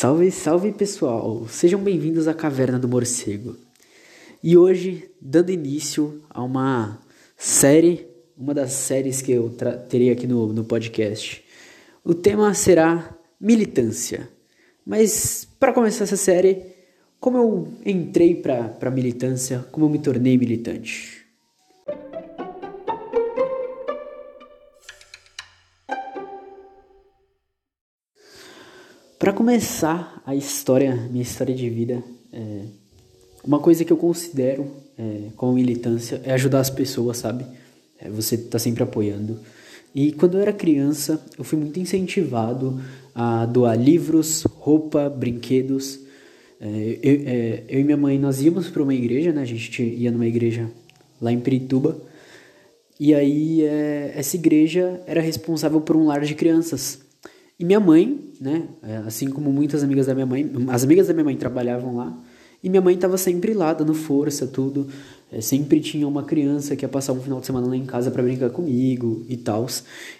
Salve, salve pessoal! Sejam bem-vindos à Caverna do Morcego. E hoje, dando início a uma série, uma das séries que eu terei aqui no, no podcast. O tema será militância. Mas para começar essa série, como eu entrei para a militância, como eu me tornei militante. Para começar a história, minha história de vida, é, uma coisa que eu considero é, como militância é ajudar as pessoas, sabe? É, você tá sempre apoiando. E quando eu era criança, eu fui muito incentivado a doar livros, roupa, brinquedos. É, eu, é, eu, e minha mãe, nós íamos para uma igreja, né? A gente ia numa igreja lá em Pirituba. E aí, é, essa igreja era responsável por um lar de crianças. E minha mãe, né, é, assim como muitas amigas da minha mãe, as amigas da minha mãe trabalhavam lá, e minha mãe estava sempre lá, dando força, tudo. É, sempre tinha uma criança que ia passar um final de semana lá em casa para brincar comigo e tal.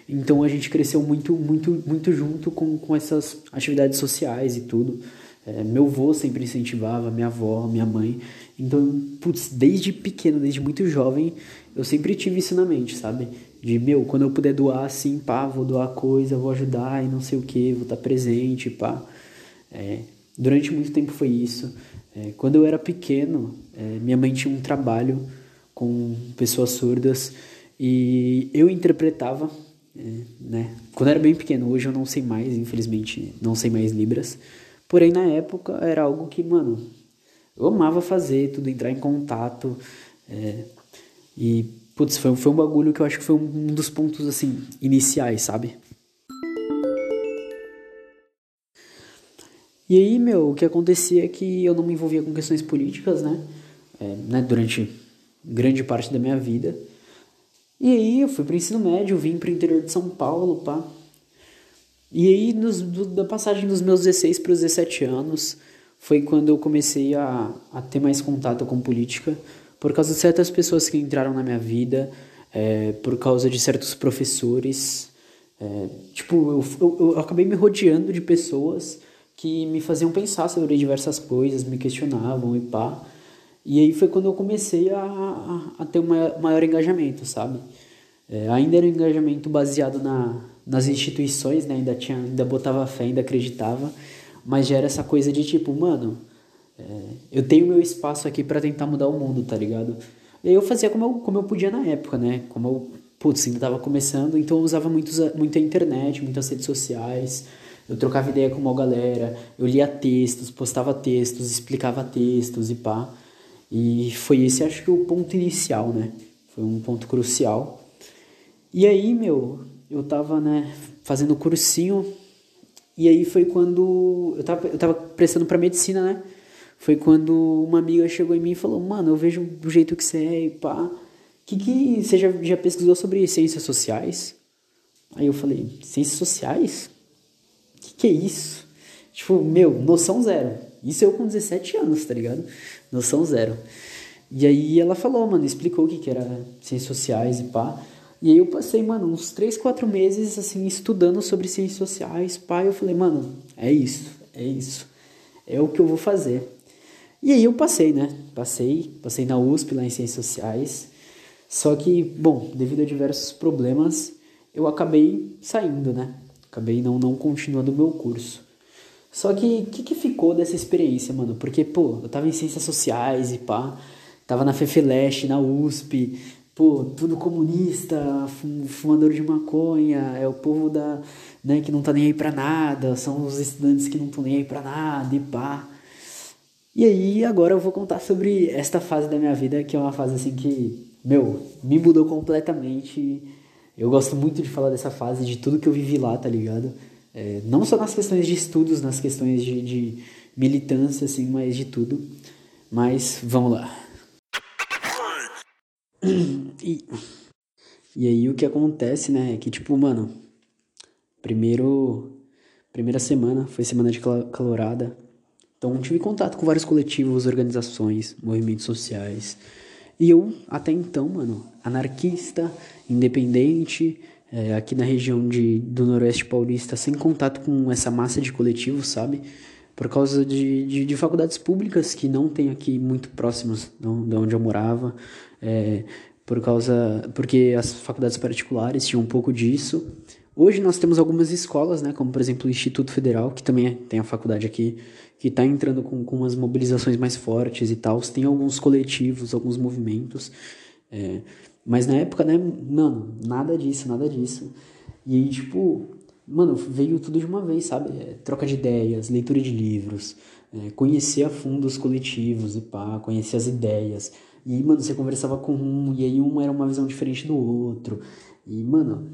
Então a gente cresceu muito, muito, muito junto com, com essas atividades sociais e tudo. É, meu avô sempre incentivava, minha avó, minha mãe. Então, putz, desde pequeno, desde muito jovem, eu sempre tive isso na mente, sabe? De, meu, quando eu puder doar assim, pá, vou doar coisa, vou ajudar e não sei o que, vou estar tá presente, pá. É, durante muito tempo foi isso. É, quando eu era pequeno, é, minha mãe tinha um trabalho com pessoas surdas e eu interpretava, é, né? Quando eu era bem pequeno, hoje eu não sei mais, infelizmente, não sei mais Libras. Porém, na época, era algo que, mano, eu amava fazer, tudo, entrar em contato. É, e Putz, foi, foi um bagulho que eu acho que foi um, dos pontos, assim, iniciais, sabe? E aí, meu, o que acontecia é que eu não me envolvia com questões políticas, né? É, né durante grande parte da minha vida. E aí eu fui pro ensino médio, vim pro interior de São Paulo, pá. E aí, nos, do, da passagem dos meus 16 para os 17 anos, foi quando eu comecei a, a ter mais contato com política por causa de certas pessoas que entraram na minha vida, é, por causa de certos professores. É, tipo, eu, eu, eu, acabei me rodeando de pessoas que me faziam pensar sobre diversas coisas, me questionavam e pá. E aí foi quando eu comecei a, a, a ter um maior, maior, engajamento, sabe? É, ainda era um engajamento baseado na, nas instituições, né? Ainda, tinha, ainda botava fé, ainda acreditava. Mas já era essa coisa de tipo, mano, é, eu tenho meu espaço aqui para tentar mudar o mundo, tá ligado? Eu fazia como eu, como eu podia na época, né? Como eu, putz, ainda tava começando, então eu usava muito a internet, muitas redes sociais. Eu trocava ideia com uma galera, eu lia textos, postava textos, explicava textos e pá. E foi esse, acho que, o ponto inicial, né? Foi um ponto crucial. E aí, meu, eu tava, né, fazendo cursinho. E aí foi quando eu tava, eu tava prestando para medicina, né? Foi quando uma amiga chegou em mim e falou: Mano, eu vejo do jeito que você é e pá. Que que você já, já pesquisou sobre ciências sociais? Aí eu falei: Ciências sociais? Que que é isso? Tipo, meu, noção zero. Isso eu com 17 anos, tá ligado? Noção zero. E aí ela falou, mano, explicou o que, que era ciências sociais e pá. E aí eu passei, mano, uns 3, 4 meses, assim, estudando sobre ciências sociais, pá. E eu falei, mano, é isso, é isso. É o que eu vou fazer. E aí eu passei, né? Passei, passei na USP lá em Ciências Sociais. Só que, bom, devido a diversos problemas, eu acabei saindo, né? Acabei não, não continuando o meu curso. Só que o que, que ficou dessa experiência, mano? Porque, pô, eu tava em Ciências Sociais e pá, tava na FEFELESH, na USP, pô, tudo comunista, fumador de maconha, é o povo da, né, que não tá nem aí pra nada, são os estudantes que não estão nem aí pra nada e pá. E aí, agora eu vou contar sobre esta fase da minha vida, que é uma fase assim que, meu, me mudou completamente. Eu gosto muito de falar dessa fase, de tudo que eu vivi lá, tá ligado? É, não só nas questões de estudos, nas questões de, de militância, assim, mas de tudo. Mas vamos lá. E, e aí o que acontece, né, é que tipo, mano, primeiro primeira semana foi semana de calorada, então tive contato com vários coletivos, organizações, movimentos sociais. E eu, até então, mano, anarquista, independente, é, aqui na região de, do Noroeste Paulista, sem contato com essa massa de coletivos, sabe? por causa de, de, de, faculdades públicas que não tem aqui muito próximos de onde eu morava, é, por causa porque as faculdades particulares tinham um pouco disso. Hoje nós temos algumas escolas, né, como por exemplo o Instituto Federal, que também é, tem a faculdade aqui, que está entrando com, com umas mobilizações mais fortes e tal. Tem alguns coletivos, alguns movimentos. É, mas na época, né, mano, nada disso, nada disso. E aí, tipo, mano, veio tudo de uma vez, sabe? É, troca de ideias, leitura de livros, é, conhecer a fundo os coletivos e pá, conhecer as ideias. E, mano, você conversava com um, e aí um era uma visão diferente do outro. E, mano,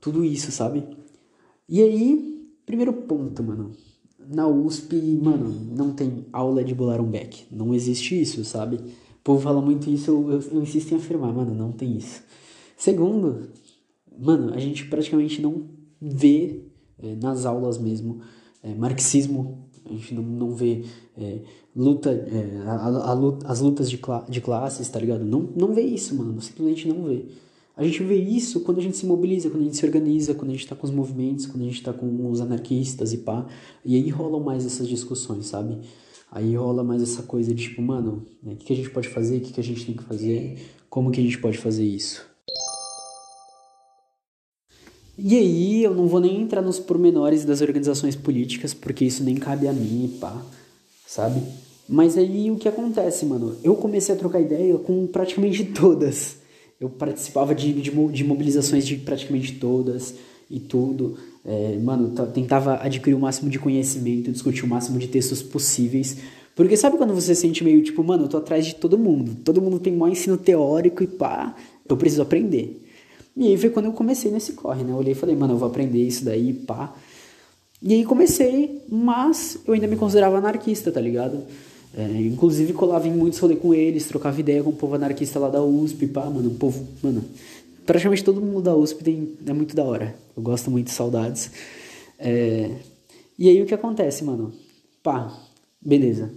tudo isso, sabe? E aí, primeiro ponto, mano. Na USP, mano, não tem aula de bolar um beck. Não existe isso, sabe? O povo fala muito isso, eu, eu, eu insisto em afirmar, mano, não tem isso. Segundo, mano, a gente praticamente não vê é, nas aulas mesmo é, marxismo, a gente não, não vê é, luta, é, a, a, a, as lutas de, cla de classes, tá ligado? Não, não vê isso, mano, simplesmente não vê. A gente vê isso quando a gente se mobiliza, quando a gente se organiza, quando a gente tá com os movimentos, quando a gente tá com os anarquistas e pá. E aí rolam mais essas discussões, sabe? Aí rola mais essa coisa de tipo, mano, né, o que, que a gente pode fazer, o que, que a gente tem que fazer, como que a gente pode fazer isso. E aí, eu não vou nem entrar nos pormenores das organizações políticas, porque isso nem cabe a mim, pá, sabe? Mas aí o que acontece, mano? Eu comecei a trocar ideia com praticamente todas. Eu participava de, de, de mobilizações de praticamente todas e tudo. É, mano, tentava adquirir o máximo de conhecimento, discutir o máximo de textos possíveis. Porque sabe quando você sente meio tipo, mano, eu tô atrás de todo mundo. Todo mundo tem maior ensino teórico e pá, eu preciso aprender. E aí foi quando eu comecei nesse corre, né? Eu olhei e falei, mano, eu vou aprender isso daí, pá. E aí comecei, mas eu ainda me considerava anarquista, tá ligado? É, inclusive colava em muitos rolês com eles, trocava ideia com o povo anarquista lá da USP, pá, mano, o povo, mano, praticamente todo mundo da USP tem, é muito da hora. Eu gosto muito, saudades. É, e aí o que acontece, mano? Pá, beleza.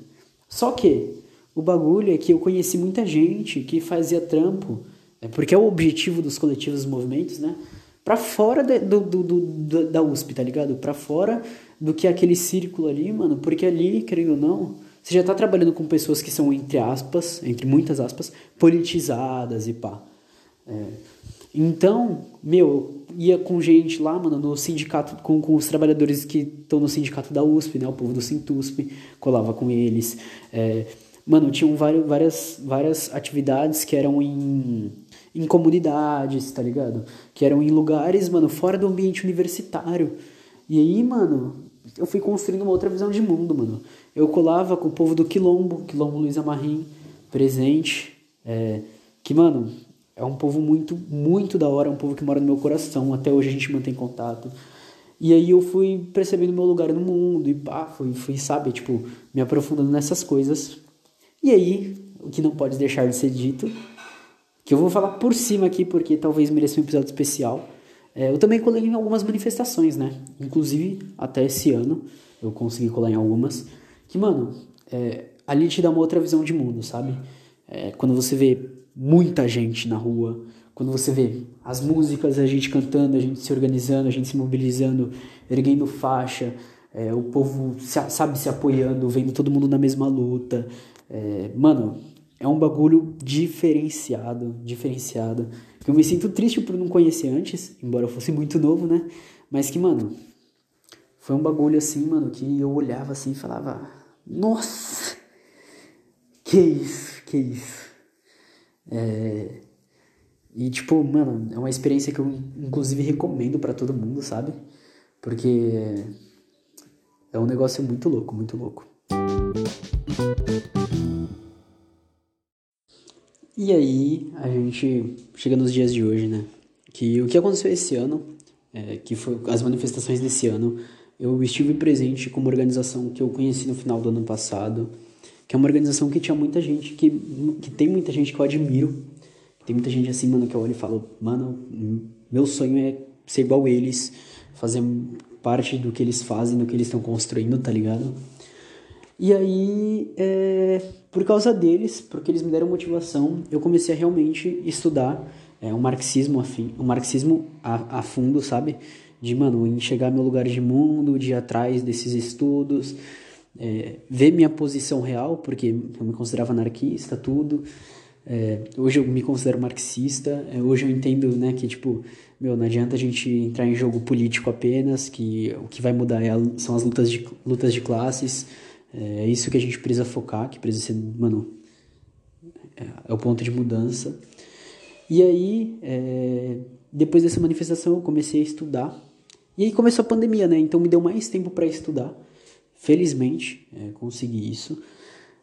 Só que o bagulho é que eu conheci muita gente que fazia trampo é porque é o objetivo dos coletivos dos movimentos, né? Para fora de, do, do, do, da USP, tá ligado? Para fora do que é aquele círculo ali, mano. Porque ali, querendo ou não, você já tá trabalhando com pessoas que são, entre aspas, entre muitas aspas, politizadas e pá. É. Então, meu, ia com gente lá, mano, no sindicato, com, com os trabalhadores que estão no sindicato da USP, né? O povo do Sintusp, colava com eles. É, mano, tinham várias, várias, várias atividades que eram em em comunidades, tá ligado? Que eram em lugares, mano, fora do ambiente universitário. E aí, mano, eu fui construindo uma outra visão de mundo, mano. Eu colava com o povo do Quilombo, Quilombo Luiz Amarrim, presente. É, que, mano, é um povo muito, muito da hora, é um povo que mora no meu coração. Até hoje a gente mantém contato. E aí eu fui percebendo meu lugar no mundo e pá, fui, fui, sabe, tipo, me aprofundando nessas coisas. E aí, o que não pode deixar de ser dito que eu vou falar por cima aqui porque talvez mereça um episódio especial. É, eu também colei em algumas manifestações, né? Inclusive, até esse ano, eu consegui colar em algumas. Que, mano, é, ali te dá uma outra visão de mundo, sabe? É, quando você vê muita gente na rua, quando você vê as músicas, a gente cantando, a gente se organizando, a gente se mobilizando, erguendo faixa, é, o povo, se, sabe, se apoiando, vendo todo mundo na mesma luta. É, mano, é um bagulho diferenciado, diferenciado. Que eu me sinto triste por não conhecer antes, embora eu fosse muito novo, né? Mas que, mano, foi um bagulho assim, mano, que eu olhava assim e falava: Nossa! Que isso, que isso. É... E, tipo, mano, é uma experiência que eu, inclusive, recomendo para todo mundo, sabe? Porque é um negócio muito louco, muito louco. E aí a gente chega nos dias de hoje, né? Que o que aconteceu esse ano, é, que foi as manifestações desse ano, eu estive presente com uma organização que eu conheci no final do ano passado, que é uma organização que tinha muita gente, que, que tem muita gente que eu admiro, tem muita gente assim, mano, que eu olho e falo, mano, meu sonho é ser igual eles, fazer parte do que eles fazem, do que eles estão construindo, tá ligado? E aí, é, por causa deles, porque eles me deram motivação, eu comecei a realmente estudar é, o marxismo afim, o marxismo a, a fundo, sabe? De, mano, enxergar meu lugar de mundo, de ir atrás desses estudos. é, ver minha posição real, porque eu me considerava anarquista, tudo. É, hoje eu me considero marxista, é, hoje eu entendo né, que, tipo, meu, não adianta a gente entrar em jogo político apenas, que o que vai mudar é a, são as lutas de, lutas de classes, é, é isso que a gente precisa focar, que precisa ser, mano, é, é o ponto de mudança. E aí, é, depois dessa manifestação, eu comecei a estudar, e aí começou a pandemia, né, então me deu mais tempo para estudar, felizmente, é, consegui isso.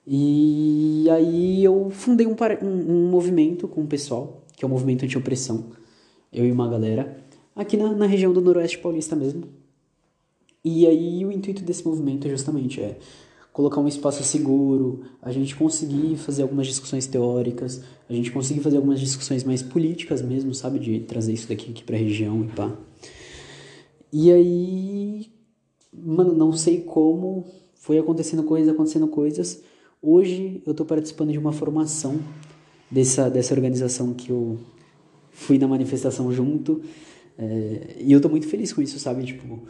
E aí eu fundei um, um, um movimento com o pessoal, que é o movimento anti-opressão, eu e uma galera, aqui na, na região do Noroeste Paulista mesmo. E aí o intuito desse movimento é justamente é colocar um espaço seguro, a gente conseguir fazer algumas discussões teóricas, a gente conseguir fazer algumas discussões mais políticas mesmo, sabe, de trazer isso daqui aqui pra região e pá. E aí, mano, não sei como, foi acontecendo coisas, acontecendo coisas, Hoje eu estou participando de uma formação dessa, dessa organização que eu fui na manifestação junto. É, e eu estou muito feliz com isso, sabe? Tipo,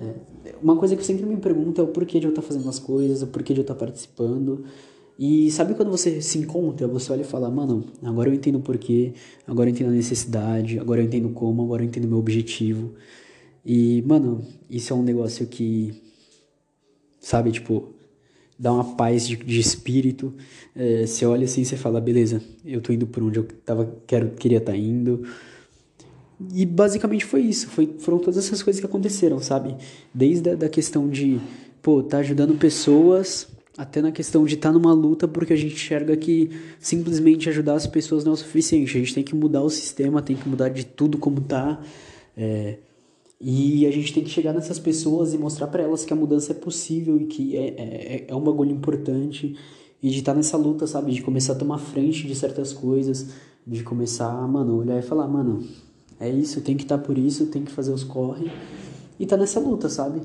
é, uma coisa que eu sempre me pergunto é o porquê de eu estar tá fazendo as coisas, o porquê de eu estar tá participando. E sabe quando você se encontra, você olha e fala, mano, agora eu entendo o porquê, agora eu entendo a necessidade, agora eu entendo como, agora eu entendo o meu objetivo. E, mano, isso é um negócio que, sabe, tipo, dá uma paz de, de espírito. É, você olha assim e você fala, beleza, eu tô indo por onde eu tava, quero, queria estar tá indo. E basicamente foi isso, foi, foram todas essas coisas que aconteceram, sabe? Desde a da questão de, pô, tá ajudando pessoas, até na questão de estar tá numa luta, porque a gente enxerga que simplesmente ajudar as pessoas não é o suficiente. A gente tem que mudar o sistema, tem que mudar de tudo como tá. É, e a gente tem que chegar nessas pessoas e mostrar para elas que a mudança é possível e que é, é, é um bagulho importante. E de estar tá nessa luta, sabe? De começar a tomar frente de certas coisas. De começar, mano, olhar e falar, mano, é isso, tem que estar tá por isso, tem que fazer os corre. E tá nessa luta, sabe?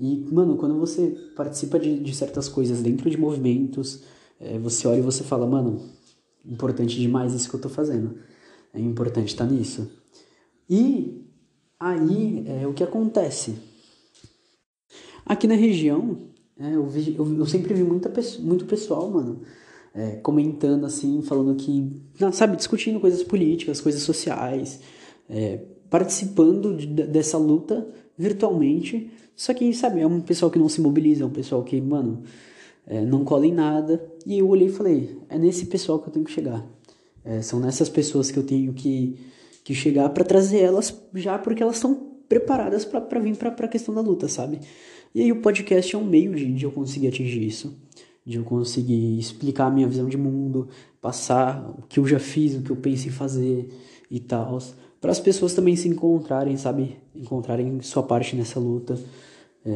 E, mano, quando você participa de, de certas coisas dentro de movimentos, é, você olha e você fala, mano, importante demais isso que eu tô fazendo. É importante estar tá nisso. E Aí, é, o que acontece? Aqui na região, é, eu, vi, eu, eu, sempre vi muita, muito pessoal, mano, é, comentando assim, falando que, sabe, discutindo coisas políticas, coisas sociais, é, participando de, dessa luta virtualmente. Só que, sabe, é um pessoal que não se mobiliza, é um pessoal que, mano, é, não cola em nada. E eu olhei e falei: é nesse pessoal que eu tenho que chegar. É, são nessas pessoas que eu tenho que que chegar para trazer elas já porque elas estão preparadas para vir para a questão da luta, sabe? E aí o podcast é um meio de, de eu conseguir atingir isso, de eu conseguir explicar a minha visão de mundo, passar o que eu já fiz, o que eu penso em fazer e tal, para as pessoas também se encontrarem, sabe? Encontrarem sua parte nessa luta. É,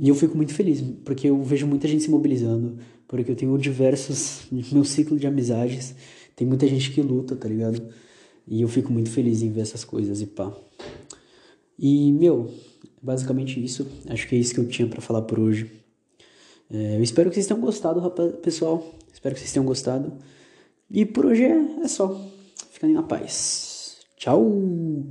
e eu fico muito feliz, porque eu vejo muita gente se mobilizando, porque eu tenho diversos, meu ciclo de amizades, tem muita gente que luta, tá ligado? E eu fico muito feliz em ver essas coisas e pá. E, meu, basicamente isso. Acho que é isso que eu tinha para falar por hoje. É, eu espero que vocês tenham gostado, rapaz, pessoal. Espero que vocês tenham gostado. E por hoje é, é só. Fiquem na paz. Tchau!